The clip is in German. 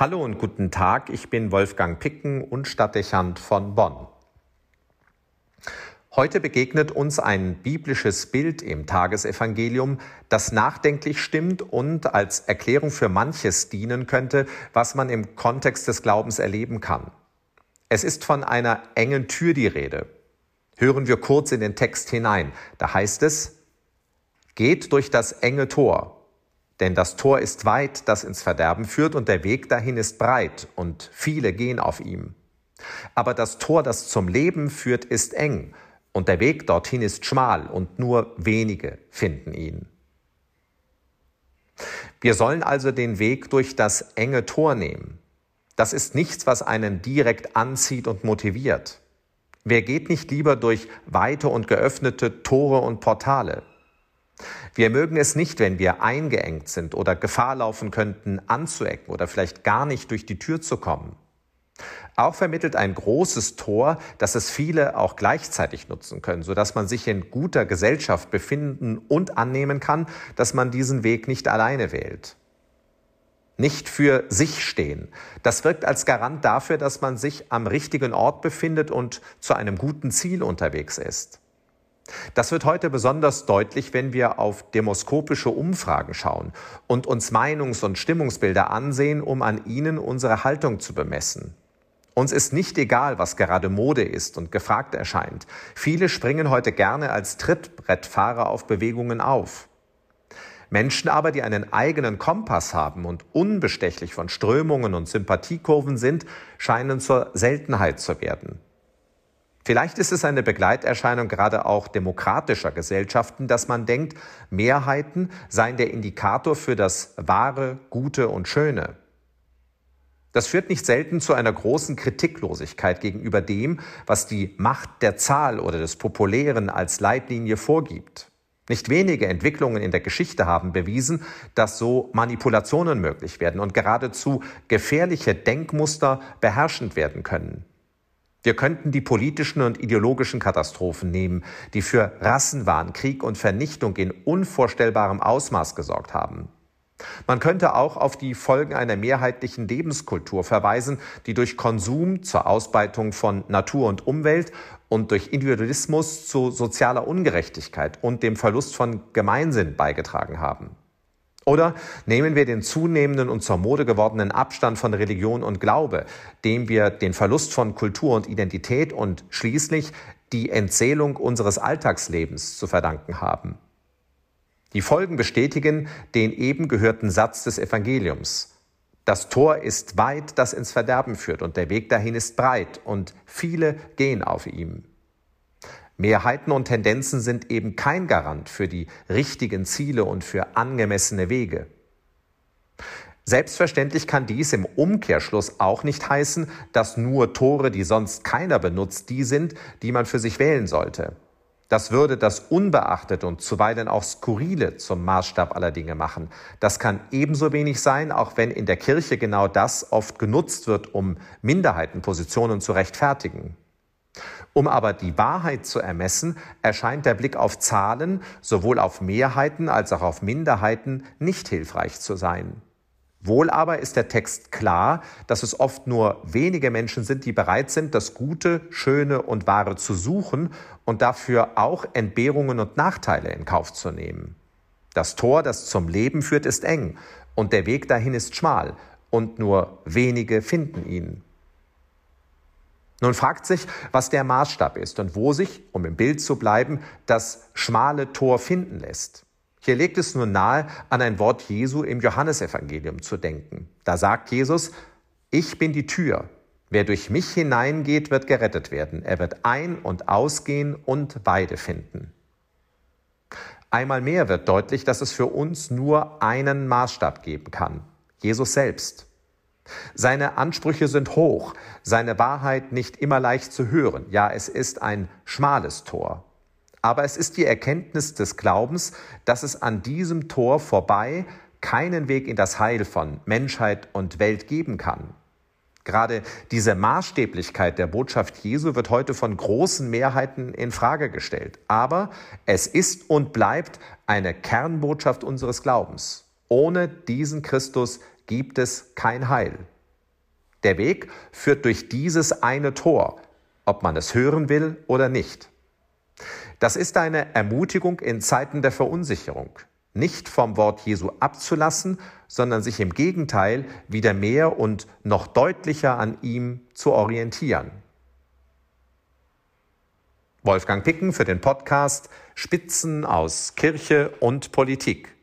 Hallo und guten Tag, ich bin Wolfgang Picken und Stadtdechant von Bonn. Heute begegnet uns ein biblisches Bild im Tagesevangelium, das nachdenklich stimmt und als Erklärung für manches dienen könnte, was man im Kontext des Glaubens erleben kann. Es ist von einer engen Tür die Rede. Hören wir kurz in den Text hinein. Da heißt es, geht durch das enge Tor. Denn das Tor ist weit, das ins Verderben führt, und der Weg dahin ist breit, und viele gehen auf ihm. Aber das Tor, das zum Leben führt, ist eng, und der Weg dorthin ist schmal, und nur wenige finden ihn. Wir sollen also den Weg durch das enge Tor nehmen. Das ist nichts, was einen direkt anzieht und motiviert. Wer geht nicht lieber durch weite und geöffnete Tore und Portale? Wir mögen es nicht, wenn wir eingeengt sind oder Gefahr laufen könnten, anzuecken oder vielleicht gar nicht durch die Tür zu kommen. Auch vermittelt ein großes Tor, dass es viele auch gleichzeitig nutzen können, sodass man sich in guter Gesellschaft befinden und annehmen kann, dass man diesen Weg nicht alleine wählt. Nicht für sich stehen. Das wirkt als Garant dafür, dass man sich am richtigen Ort befindet und zu einem guten Ziel unterwegs ist. Das wird heute besonders deutlich, wenn wir auf demoskopische Umfragen schauen und uns Meinungs- und Stimmungsbilder ansehen, um an ihnen unsere Haltung zu bemessen. Uns ist nicht egal, was gerade Mode ist und gefragt erscheint. Viele springen heute gerne als Trittbrettfahrer auf Bewegungen auf. Menschen aber, die einen eigenen Kompass haben und unbestechlich von Strömungen und Sympathiekurven sind, scheinen zur Seltenheit zu werden. Vielleicht ist es eine Begleiterscheinung gerade auch demokratischer Gesellschaften, dass man denkt, Mehrheiten seien der Indikator für das Wahre, Gute und Schöne. Das führt nicht selten zu einer großen Kritiklosigkeit gegenüber dem, was die Macht der Zahl oder des Populären als Leitlinie vorgibt. Nicht wenige Entwicklungen in der Geschichte haben bewiesen, dass so Manipulationen möglich werden und geradezu gefährliche Denkmuster beherrschend werden können. Wir könnten die politischen und ideologischen Katastrophen nehmen, die für Rassenwahn, Krieg und Vernichtung in unvorstellbarem Ausmaß gesorgt haben. Man könnte auch auf die Folgen einer mehrheitlichen Lebenskultur verweisen, die durch Konsum zur Ausbeutung von Natur und Umwelt und durch Individualismus zu sozialer Ungerechtigkeit und dem Verlust von Gemeinsinn beigetragen haben. Oder nehmen wir den zunehmenden und zur Mode gewordenen Abstand von Religion und Glaube, dem wir den Verlust von Kultur und Identität und schließlich die Entzählung unseres Alltagslebens zu verdanken haben. Die Folgen bestätigen den eben gehörten Satz des Evangeliums. Das Tor ist weit, das ins Verderben führt, und der Weg dahin ist breit, und viele gehen auf ihm. Mehrheiten und Tendenzen sind eben kein Garant für die richtigen Ziele und für angemessene Wege. Selbstverständlich kann dies im Umkehrschluss auch nicht heißen, dass nur Tore, die sonst keiner benutzt, die sind, die man für sich wählen sollte. Das würde das Unbeachtete und zuweilen auch Skurrile zum Maßstab aller Dinge machen. Das kann ebenso wenig sein, auch wenn in der Kirche genau das oft genutzt wird, um Minderheitenpositionen zu rechtfertigen. Um aber die Wahrheit zu ermessen, erscheint der Blick auf Zahlen sowohl auf Mehrheiten als auch auf Minderheiten nicht hilfreich zu sein. Wohl aber ist der Text klar, dass es oft nur wenige Menschen sind, die bereit sind, das Gute, Schöne und Wahre zu suchen und dafür auch Entbehrungen und Nachteile in Kauf zu nehmen. Das Tor, das zum Leben führt, ist eng und der Weg dahin ist schmal und nur wenige finden ihn. Nun fragt sich, was der Maßstab ist und wo sich, um im Bild zu bleiben, das schmale Tor finden lässt. Hier legt es nur nahe, an ein Wort Jesu im Johannesevangelium zu denken. Da sagt Jesus, ich bin die Tür. Wer durch mich hineingeht, wird gerettet werden. Er wird ein- und ausgehen und Weide finden. Einmal mehr wird deutlich, dass es für uns nur einen Maßstab geben kann. Jesus selbst. Seine Ansprüche sind hoch, seine Wahrheit nicht immer leicht zu hören. Ja, es ist ein schmales Tor. Aber es ist die Erkenntnis des Glaubens, dass es an diesem Tor vorbei keinen Weg in das Heil von Menschheit und Welt geben kann. Gerade diese Maßstäblichkeit der Botschaft Jesu wird heute von großen Mehrheiten in Frage gestellt. Aber es ist und bleibt eine Kernbotschaft unseres Glaubens. Ohne diesen Christus gibt es kein Heil. Der Weg führt durch dieses eine Tor, ob man es hören will oder nicht. Das ist eine Ermutigung in Zeiten der Verunsicherung, nicht vom Wort Jesu abzulassen, sondern sich im Gegenteil wieder mehr und noch deutlicher an ihm zu orientieren. Wolfgang Picken für den Podcast Spitzen aus Kirche und Politik.